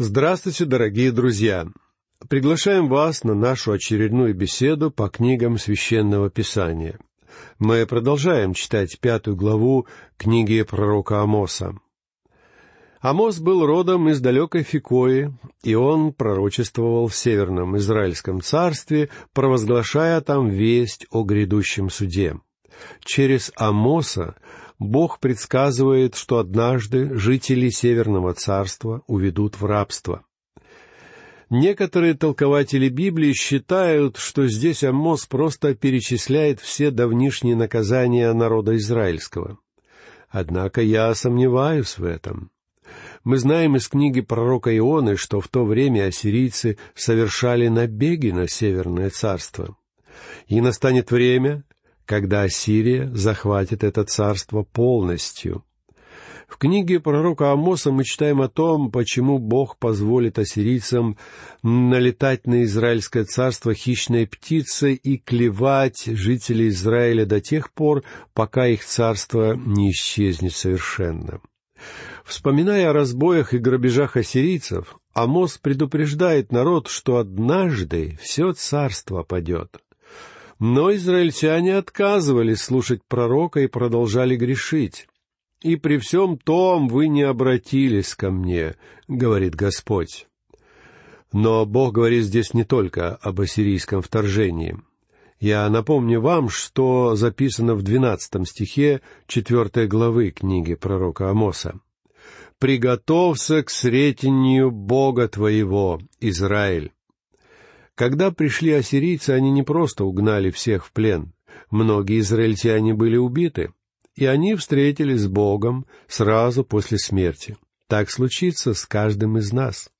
Здравствуйте, дорогие друзья! Приглашаем вас на нашу очередную беседу по книгам Священного Писания. Мы продолжаем читать пятую главу книги пророка Амоса. Амос был родом из далекой Фикои, и он пророчествовал в Северном Израильском царстве, провозглашая там весть о грядущем суде. Через Амоса Бог предсказывает, что однажды жители Северного царства уведут в рабство. Некоторые толкователи Библии считают, что здесь Амос просто перечисляет все давнишние наказания народа израильского. Однако я сомневаюсь в этом. Мы знаем из книги пророка Ионы, что в то время ассирийцы совершали набеги на Северное царство. И настанет время, когда Ассирия захватит это царство полностью. В книге пророка Амоса мы читаем о том, почему Бог позволит ассирийцам налетать на Израильское царство хищной птицей и клевать жителей Израиля до тех пор, пока их царство не исчезнет совершенно. Вспоминая о разбоях и грабежах ассирийцев, Амос предупреждает народ, что однажды все царство падет. Но израильтяне отказывались слушать пророка и продолжали грешить. «И при всем том вы не обратились ко мне», — говорит Господь. Но Бог говорит здесь не только об ассирийском вторжении. Я напомню вам, что записано в двенадцатом стихе четвертой главы книги пророка Амоса. «Приготовься к сретению Бога твоего, Израиль». Когда пришли ассирийцы, они не просто угнали всех в плен. Многие израильтяне были убиты, и они встретились с Богом сразу после смерти. Так случится с каждым из нас.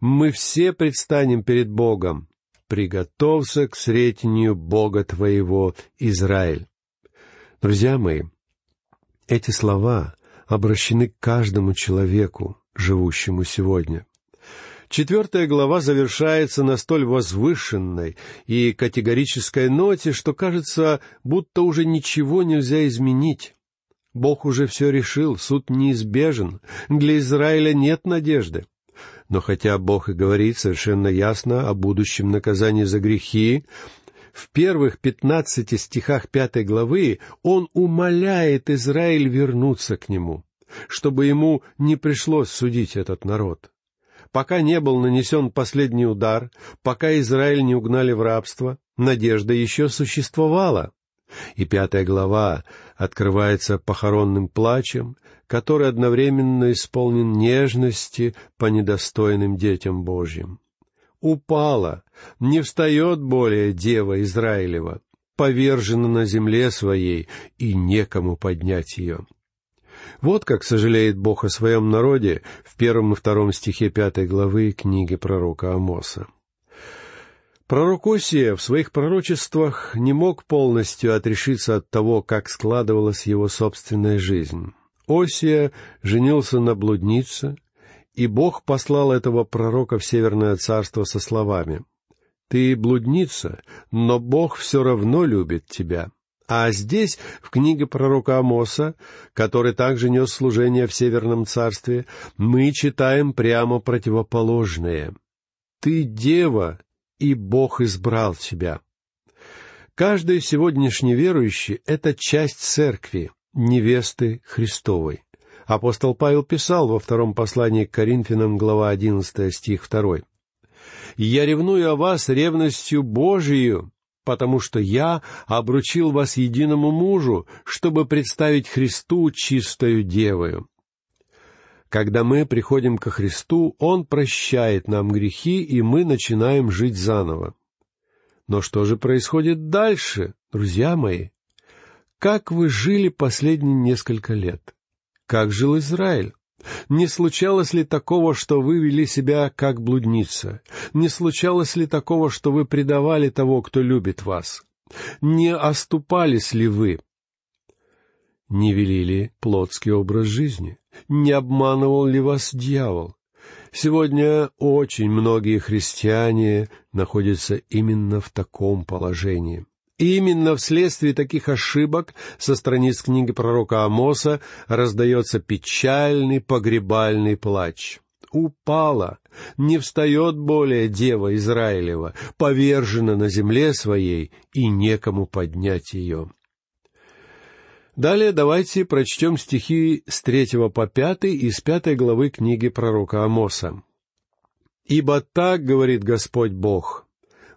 Мы все предстанем перед Богом, приготовься к сретению Бога твоего, Израиль. Друзья мои, эти слова обращены к каждому человеку, живущему сегодня. Четвертая глава завершается на столь возвышенной и категорической ноте, что кажется, будто уже ничего нельзя изменить. Бог уже все решил, суд неизбежен, для Израиля нет надежды. Но хотя Бог и говорит совершенно ясно о будущем наказании за грехи, в первых пятнадцати стихах пятой главы он умоляет Израиль вернуться к нему, чтобы ему не пришлось судить этот народ. Пока не был нанесен последний удар, пока Израиль не угнали в рабство, надежда еще существовала. И пятая глава открывается похоронным плачем, который одновременно исполнен нежности по недостойным детям Божьим. Упала, не встает более дева Израилева, повержена на земле своей, и некому поднять ее. Вот как сожалеет Бог о своем народе в первом и втором стихе пятой главы книги пророка Амоса. Пророк Осия в своих пророчествах не мог полностью отрешиться от того, как складывалась его собственная жизнь. Осия женился на блуднице, и Бог послал этого пророка в Северное царство со словами «Ты блудница, но Бог все равно любит тебя». А здесь, в книге пророка Амоса, который также нес служение в Северном царстве, мы читаем прямо противоположное. «Ты дева, и Бог избрал тебя». Каждый сегодняшний верующий — это часть церкви, невесты Христовой. Апостол Павел писал во втором послании к Коринфянам, глава 11, стих 2. «Я ревную о вас ревностью Божию, потому что я обручил вас единому мужу, чтобы представить Христу чистою девою». Когда мы приходим ко Христу, Он прощает нам грехи, и мы начинаем жить заново. Но что же происходит дальше, друзья мои? Как вы жили последние несколько лет? Как жил Израиль? Не случалось ли такого, что вы вели себя как блудница? Не случалось ли такого, что вы предавали того, кто любит вас? Не оступались ли вы? Не вели ли плотский образ жизни? Не обманывал ли вас дьявол? Сегодня очень многие христиане находятся именно в таком положении. Именно вследствие таких ошибок со страниц книги пророка Амоса раздается печальный погребальный плач. упала, не встает более дева Израилева, повержена на земле своей, и некому поднять ее». Далее давайте прочтем стихи с третьего по пятый из пятой главы книги пророка Амоса. «Ибо так говорит Господь Бог,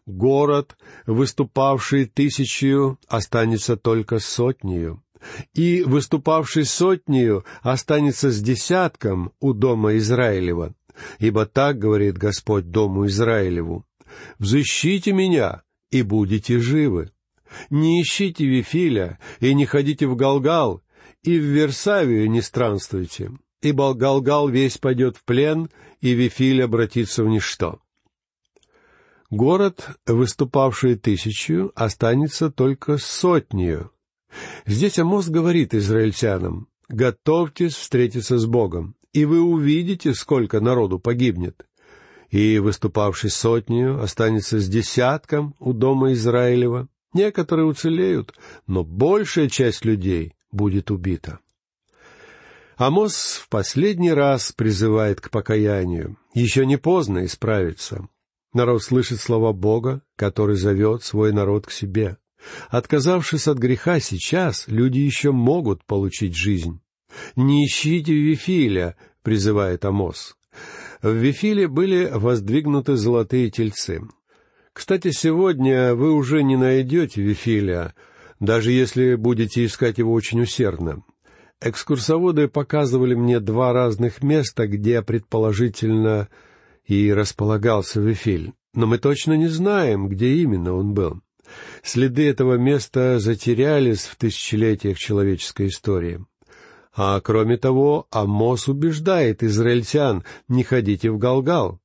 город, выступавший тысячью, останется только сотнею, и выступавший сотнею останется с десятком у дома Израилева. Ибо так говорит Господь дому Израилеву, «Взыщите меня, и будете живы». Не ищите Вифиля и не ходите в Галгал, и в Версавию не странствуйте, ибо Галгал весь пойдет в плен, и Вифиль обратится в ничто. Город, выступавший тысячу, останется только сотнею. Здесь Амос говорит израильтянам, «Готовьтесь встретиться с Богом, и вы увидите, сколько народу погибнет. И, выступавший сотнею, останется с десятком у дома Израилева, Некоторые уцелеют, но большая часть людей будет убита. Амос в последний раз призывает к покаянию. Еще не поздно исправиться. Народ слышит слова Бога, который зовет свой народ к себе. Отказавшись от греха сейчас, люди еще могут получить жизнь. «Не ищите Вифиля», — призывает Амос. В Вифиле были воздвигнуты золотые тельцы. Кстати, сегодня вы уже не найдете Вифилия, даже если будете искать его очень усердно. Экскурсоводы показывали мне два разных места, где, предположительно, и располагался Вифиль. Но мы точно не знаем, где именно он был. Следы этого места затерялись в тысячелетиях человеческой истории. А кроме того, Амос убеждает израильтян, не ходите в Галгал.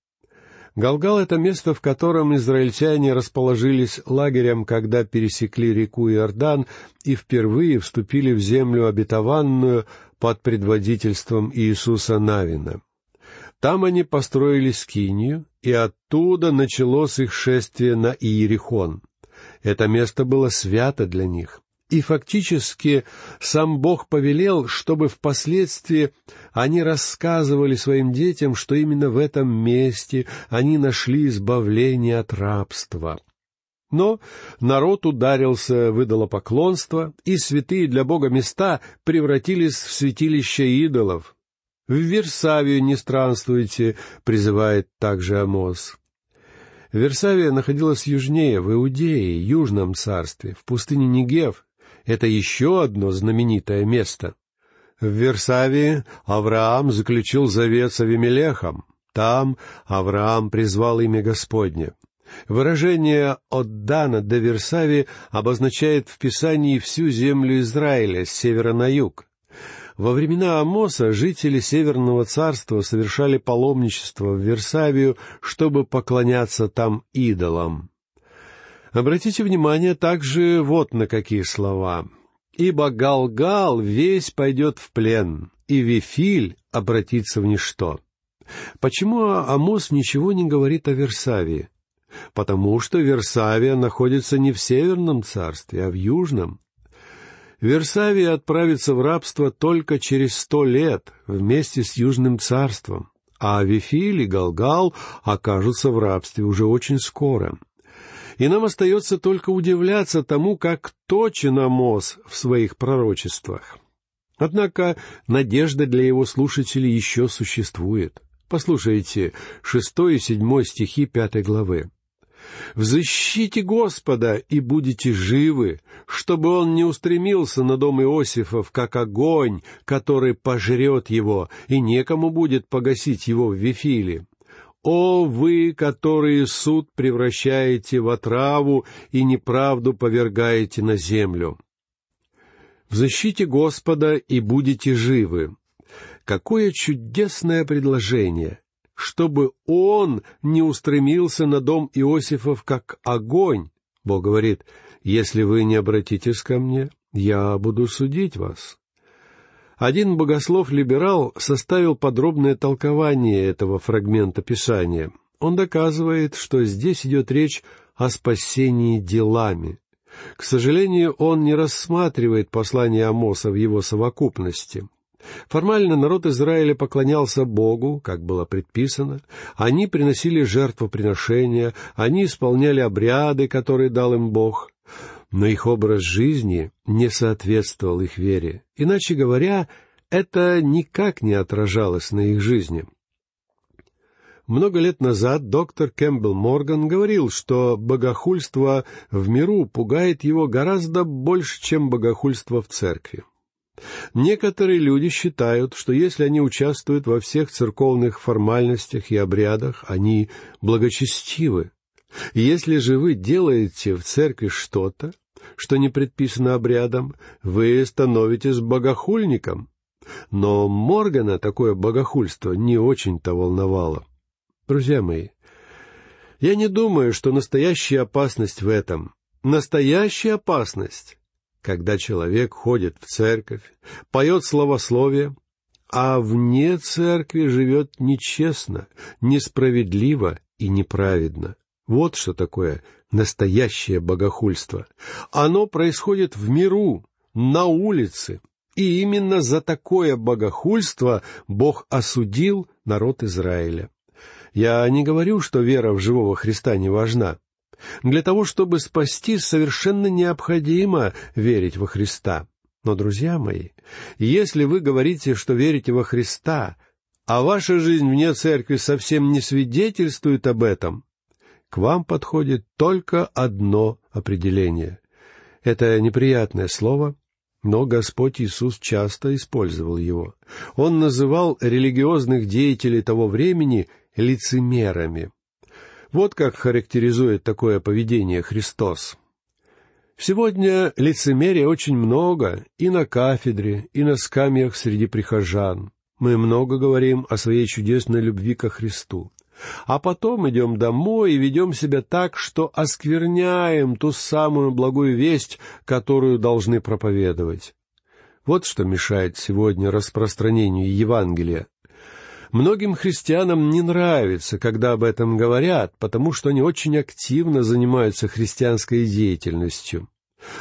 Галгал — это место, в котором израильтяне расположились лагерем, когда пересекли реку Иордан и впервые вступили в землю обетованную под предводительством Иисуса Навина. Там они построили скинию, и оттуда началось их шествие на Иерихон. Это место было свято для них. И фактически сам Бог повелел, чтобы впоследствии они рассказывали своим детям, что именно в этом месте они нашли избавление от рабства. Но народ ударился в идолопоклонство, и святые для Бога места превратились в святилище идолов. «В Версавию не странствуйте», — призывает также Амос. Версавия находилась южнее, в Иудее, Южном царстве, в пустыне Негев, это еще одно знаменитое место. В Версавии Авраам заключил завет с Авимелехом. Там Авраам призвал имя Господне. Выражение «от Дана до Версави» обозначает в Писании всю землю Израиля с севера на юг. Во времена Амоса жители Северного царства совершали паломничество в Версавию, чтобы поклоняться там идолам. Обратите внимание также вот на какие слова. «Ибо Галгал весь пойдет в плен, и Вифиль обратится в ничто». Почему Амос ничего не говорит о Версавии? Потому что Версавия находится не в Северном царстве, а в Южном. Версавия отправится в рабство только через сто лет вместе с Южным царством, а Вифиль и Галгал окажутся в рабстве уже очень скоро — и нам остается только удивляться тому, как точен Амос в своих пророчествах. Однако надежда для его слушателей еще существует. Послушайте шестой и седьмой стихи пятой главы. «Взыщите Господа, и будете живы, чтобы он не устремился на дом Иосифов, как огонь, который пожрет его, и некому будет погасить его в Вифиле. «О вы, которые суд превращаете в отраву и неправду повергаете на землю!» В защите Господа и будете живы. Какое чудесное предложение! Чтобы он не устремился на дом Иосифов, как огонь. Бог говорит, если вы не обратитесь ко мне, я буду судить вас. Один богослов-либерал составил подробное толкование этого фрагмента Писания. Он доказывает, что здесь идет речь о спасении делами. К сожалению, он не рассматривает послание Амоса в его совокупности. Формально народ Израиля поклонялся Богу, как было предписано, они приносили жертвоприношения, они исполняли обряды, которые дал им Бог, но их образ жизни не соответствовал их вере. Иначе говоря, это никак не отражалось на их жизни. Много лет назад доктор Кэмпбелл Морган говорил, что богохульство в миру пугает его гораздо больше, чем богохульство в церкви. Некоторые люди считают, что если они участвуют во всех церковных формальностях и обрядах, они благочестивы. Если же вы делаете в церкви что-то, что не предписано обрядом, вы становитесь богохульником. Но Моргана такое богохульство не очень-то волновало. Друзья мои, я не думаю, что настоящая опасность в этом. Настоящая опасность, когда человек ходит в церковь, поет словословие, а вне церкви живет нечестно, несправедливо и неправедно. Вот что такое настоящее богохульство. Оно происходит в миру, на улице, и именно за такое богохульство Бог осудил народ Израиля. Я не говорю, что вера в живого Христа не важна. Для того, чтобы спасти, совершенно необходимо верить во Христа. Но, друзья мои, если вы говорите, что верите во Христа, а ваша жизнь вне церкви совсем не свидетельствует об этом, к вам подходит только одно определение. Это неприятное слово, но Господь Иисус часто использовал его. Он называл религиозных деятелей того времени лицемерами. Вот как характеризует такое поведение Христос. Сегодня лицемерия очень много и на кафедре, и на скамьях среди прихожан. Мы много говорим о своей чудесной любви ко Христу. А потом идем домой и ведем себя так, что оскверняем ту самую благую весть, которую должны проповедовать. Вот что мешает сегодня распространению Евангелия. Многим христианам не нравится, когда об этом говорят, потому что они очень активно занимаются христианской деятельностью.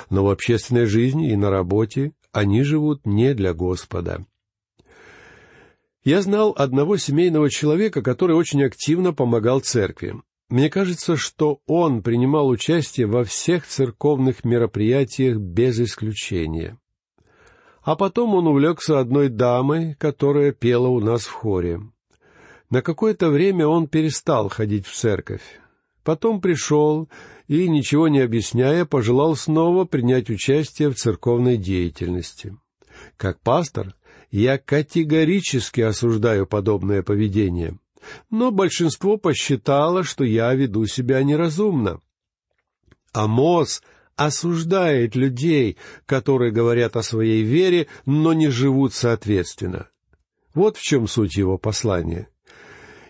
Но в общественной жизни и на работе они живут не для Господа. Я знал одного семейного человека, который очень активно помогал церкви. Мне кажется, что он принимал участие во всех церковных мероприятиях без исключения. А потом он увлекся одной дамой, которая пела у нас в хоре. На какое-то время он перестал ходить в церковь. Потом пришел и, ничего не объясняя, пожелал снова принять участие в церковной деятельности. Как пастор я категорически осуждаю подобное поведение, но большинство посчитало, что я веду себя неразумно. Амос осуждает людей, которые говорят о своей вере, но не живут соответственно. Вот в чем суть его послания.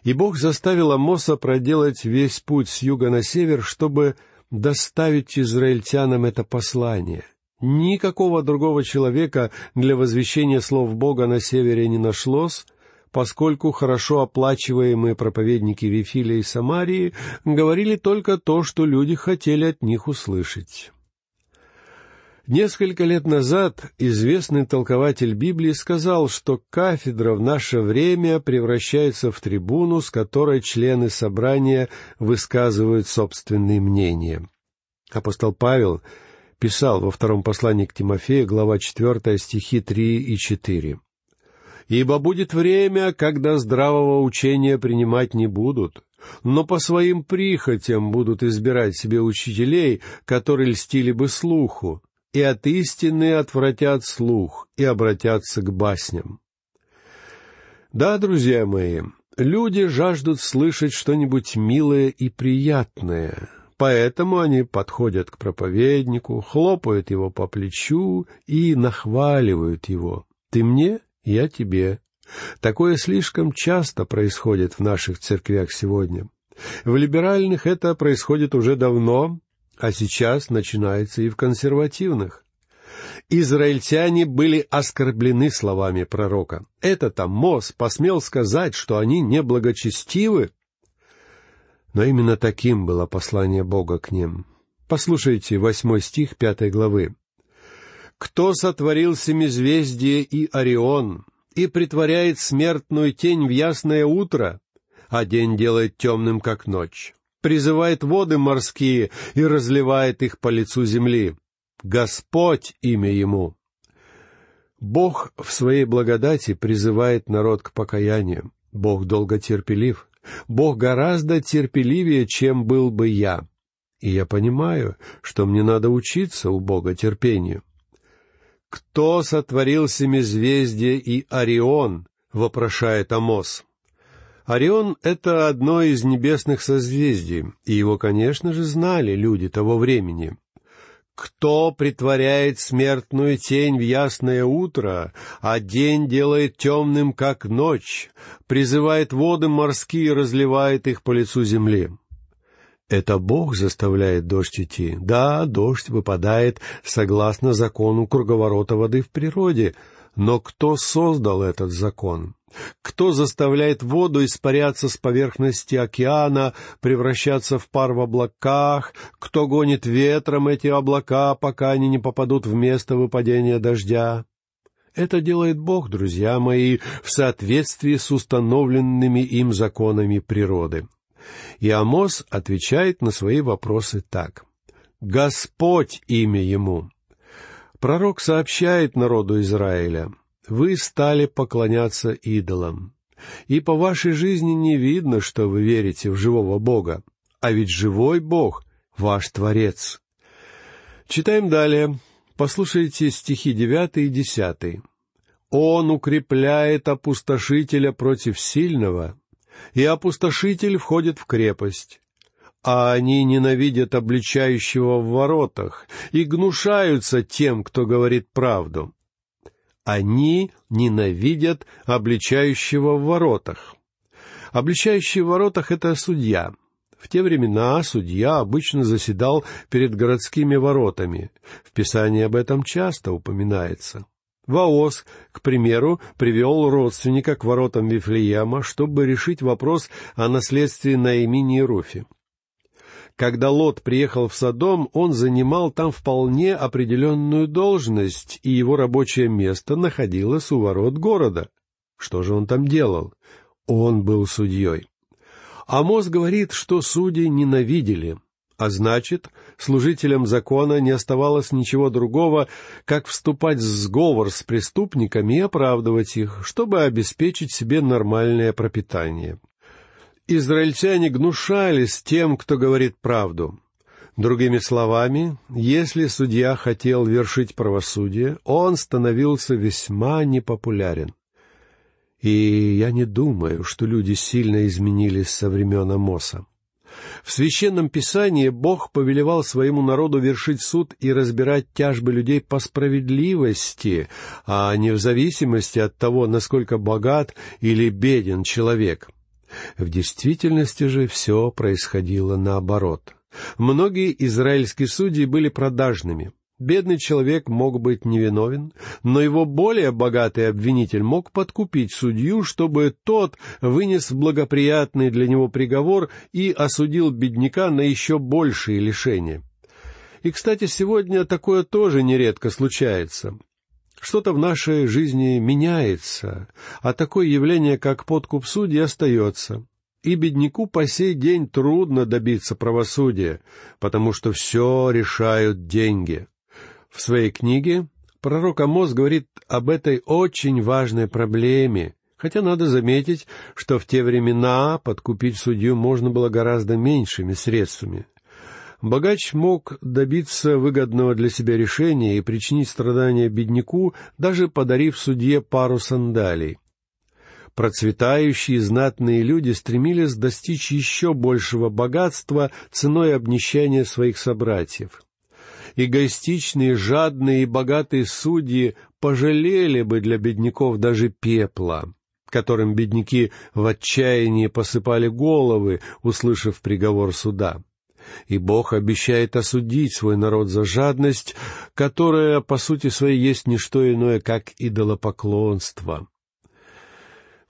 И Бог заставил Амоса проделать весь путь с юга на север, чтобы доставить израильтянам это послание. Никакого другого человека для возвещения слов Бога на севере не нашлось, поскольку хорошо оплачиваемые проповедники Вифиля и Самарии говорили только то, что люди хотели от них услышать. Несколько лет назад известный толкователь Библии сказал, что кафедра в наше время превращается в трибуну, с которой члены собрания высказывают собственные мнения. Апостол Павел писал во втором послании к Тимофею, глава 4, стихи 3 и 4. «Ибо будет время, когда здравого учения принимать не будут, но по своим прихотям будут избирать себе учителей, которые льстили бы слуху, и от истины отвратят слух и обратятся к басням. Да, друзья мои, люди жаждут слышать что-нибудь милое и приятное, поэтому они подходят к проповеднику, хлопают его по плечу и нахваливают его. «Ты мне, я тебе». Такое слишком часто происходит в наших церквях сегодня. В либеральных это происходит уже давно, а сейчас начинается и в консервативных. Израильтяне были оскорблены словами пророка. Этот Амос посмел сказать, что они неблагочестивы. Но именно таким было послание Бога к ним. Послушайте восьмой стих пятой главы. «Кто сотворил семизвездие и Орион, и притворяет смертную тень в ясное утро, а день делает темным, как ночь. Призывает воды морские и разливает их по лицу земли. Господь имя ему. Бог в своей благодати призывает народ к покаянию. Бог долго терпелив. Бог гораздо терпеливее, чем был бы я. И я понимаю, что мне надо учиться у Бога терпению. «Кто сотворил семизвездие и Орион?» — вопрошает Амос. Орион — это одно из небесных созвездий, и его, конечно же, знали люди того времени. Кто притворяет смертную тень в ясное утро, а день делает темным, как ночь, призывает воды морские и разливает их по лицу земли? Это Бог заставляет дождь идти. Да, дождь выпадает согласно закону круговорота воды в природе, но кто создал этот закон? Кто заставляет воду испаряться с поверхности океана, превращаться в пар в облаках? Кто гонит ветром эти облака, пока они не попадут в место выпадения дождя? Это делает Бог, друзья мои, в соответствии с установленными им законами природы. И Амос отвечает на свои вопросы так. «Господь имя ему». Пророк сообщает народу Израиля, «Вы стали поклоняться идолам, и по вашей жизни не видно, что вы верите в живого Бога, а ведь живой Бог — ваш Творец». Читаем далее. Послушайте стихи девятый и десятый. «Он укрепляет опустошителя против сильного, и опустошитель входит в крепость. А они ненавидят обличающего в воротах и гнушаются тем, кто говорит правду. Они ненавидят обличающего в воротах. Обличающий в воротах — это судья. В те времена судья обычно заседал перед городскими воротами. В Писании об этом часто упоминается. Ваос, к примеру, привел родственника к воротам Вифлеема, чтобы решить вопрос о наследстве Наимини и Руфи. Когда Лот приехал в Содом, он занимал там вполне определенную должность, и его рабочее место находилось у ворот города. Что же он там делал? Он был судьей. Амос говорит, что судьи ненавидели, а значит, служителям закона не оставалось ничего другого, как вступать в сговор с преступниками и оправдывать их, чтобы обеспечить себе нормальное пропитание. Израильтяне гнушались тем, кто говорит правду. Другими словами, если судья хотел вершить правосудие, он становился весьма непопулярен. И я не думаю, что люди сильно изменились со времен Амоса. В Священном Писании Бог повелевал своему народу вершить суд и разбирать тяжбы людей по справедливости, а не в зависимости от того, насколько богат или беден человек. В действительности же все происходило наоборот. Многие израильские судьи были продажными. Бедный человек мог быть невиновен, но его более богатый обвинитель мог подкупить судью, чтобы тот вынес благоприятный для него приговор и осудил бедняка на еще большие лишения. И, кстати, сегодня такое тоже нередко случается. Что-то в нашей жизни меняется, а такое явление, как подкуп судьи, остается. И бедняку по сей день трудно добиться правосудия, потому что все решают деньги. В своей книге пророк Амос говорит об этой очень важной проблеме, хотя надо заметить, что в те времена подкупить судью можно было гораздо меньшими средствами. Богач мог добиться выгодного для себя решения и причинить страдания бедняку, даже подарив судье пару сандалий. Процветающие знатные люди стремились достичь еще большего богатства ценой обнищания своих собратьев эгоистичные, жадные и богатые судьи пожалели бы для бедняков даже пепла, которым бедняки в отчаянии посыпали головы, услышав приговор суда. И Бог обещает осудить свой народ за жадность, которая, по сути своей, есть не что иное, как идолопоклонство.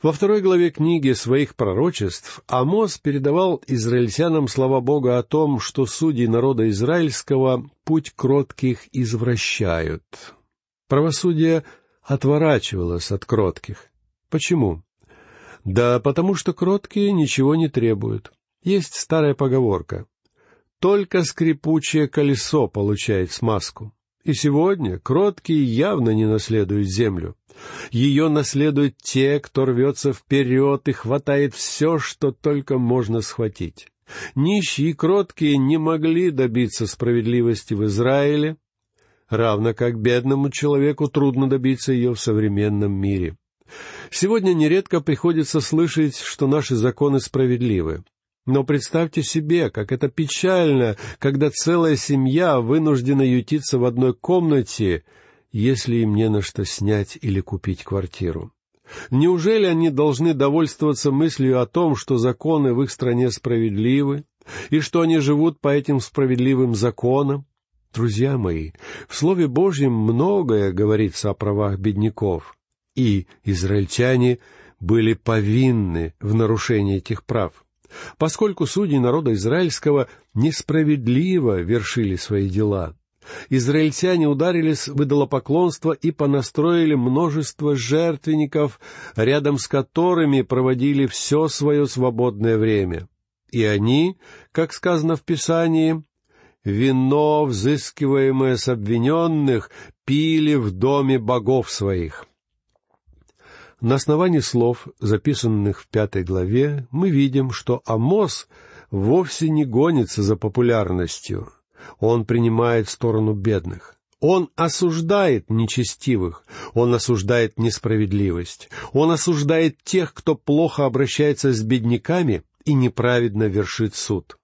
Во второй главе книги своих пророчеств Амос передавал израильтянам слова Бога о том, что судьи народа израильского путь кротких извращают. Правосудие отворачивалось от кротких. Почему? Да потому что кроткие ничего не требуют. Есть старая поговорка. Только скрипучее колесо получает смазку. И сегодня кроткие явно не наследуют землю. Ее наследуют те, кто рвется вперед и хватает все, что только можно схватить. Нищие и кроткие не могли добиться справедливости в Израиле, равно как бедному человеку трудно добиться ее в современном мире. Сегодня нередко приходится слышать, что наши законы справедливы. Но представьте себе, как это печально, когда целая семья вынуждена ютиться в одной комнате, если им не на что снять или купить квартиру. Неужели они должны довольствоваться мыслью о том, что законы в их стране справедливы, и что они живут по этим справедливым законам? Друзья мои, в Слове Божьем многое говорится о правах бедняков, и израильтяне были повинны в нарушении этих прав, поскольку судьи народа израильского несправедливо вершили свои дела. Израильтяне ударились в идолопоклонство и понастроили множество жертвенников, рядом с которыми проводили все свое свободное время. И они, как сказано в Писании, вино, взыскиваемое с обвиненных, пили в доме богов своих. На основании слов, записанных в пятой главе, мы видим, что Амос вовсе не гонится за популярностью. Он принимает сторону бедных. Он осуждает нечестивых, он осуждает несправедливость, он осуждает тех, кто плохо обращается с бедняками и неправедно вершит суд.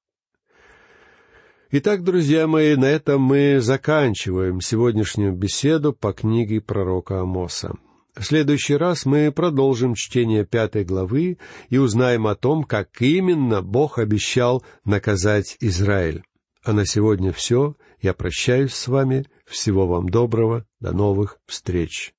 Итак, друзья мои, на этом мы заканчиваем сегодняшнюю беседу по книге пророка Амоса. В следующий раз мы продолжим чтение пятой главы и узнаем о том, как именно Бог обещал наказать Израиль. А на сегодня все. Я прощаюсь с вами. Всего вам доброго. До новых встреч.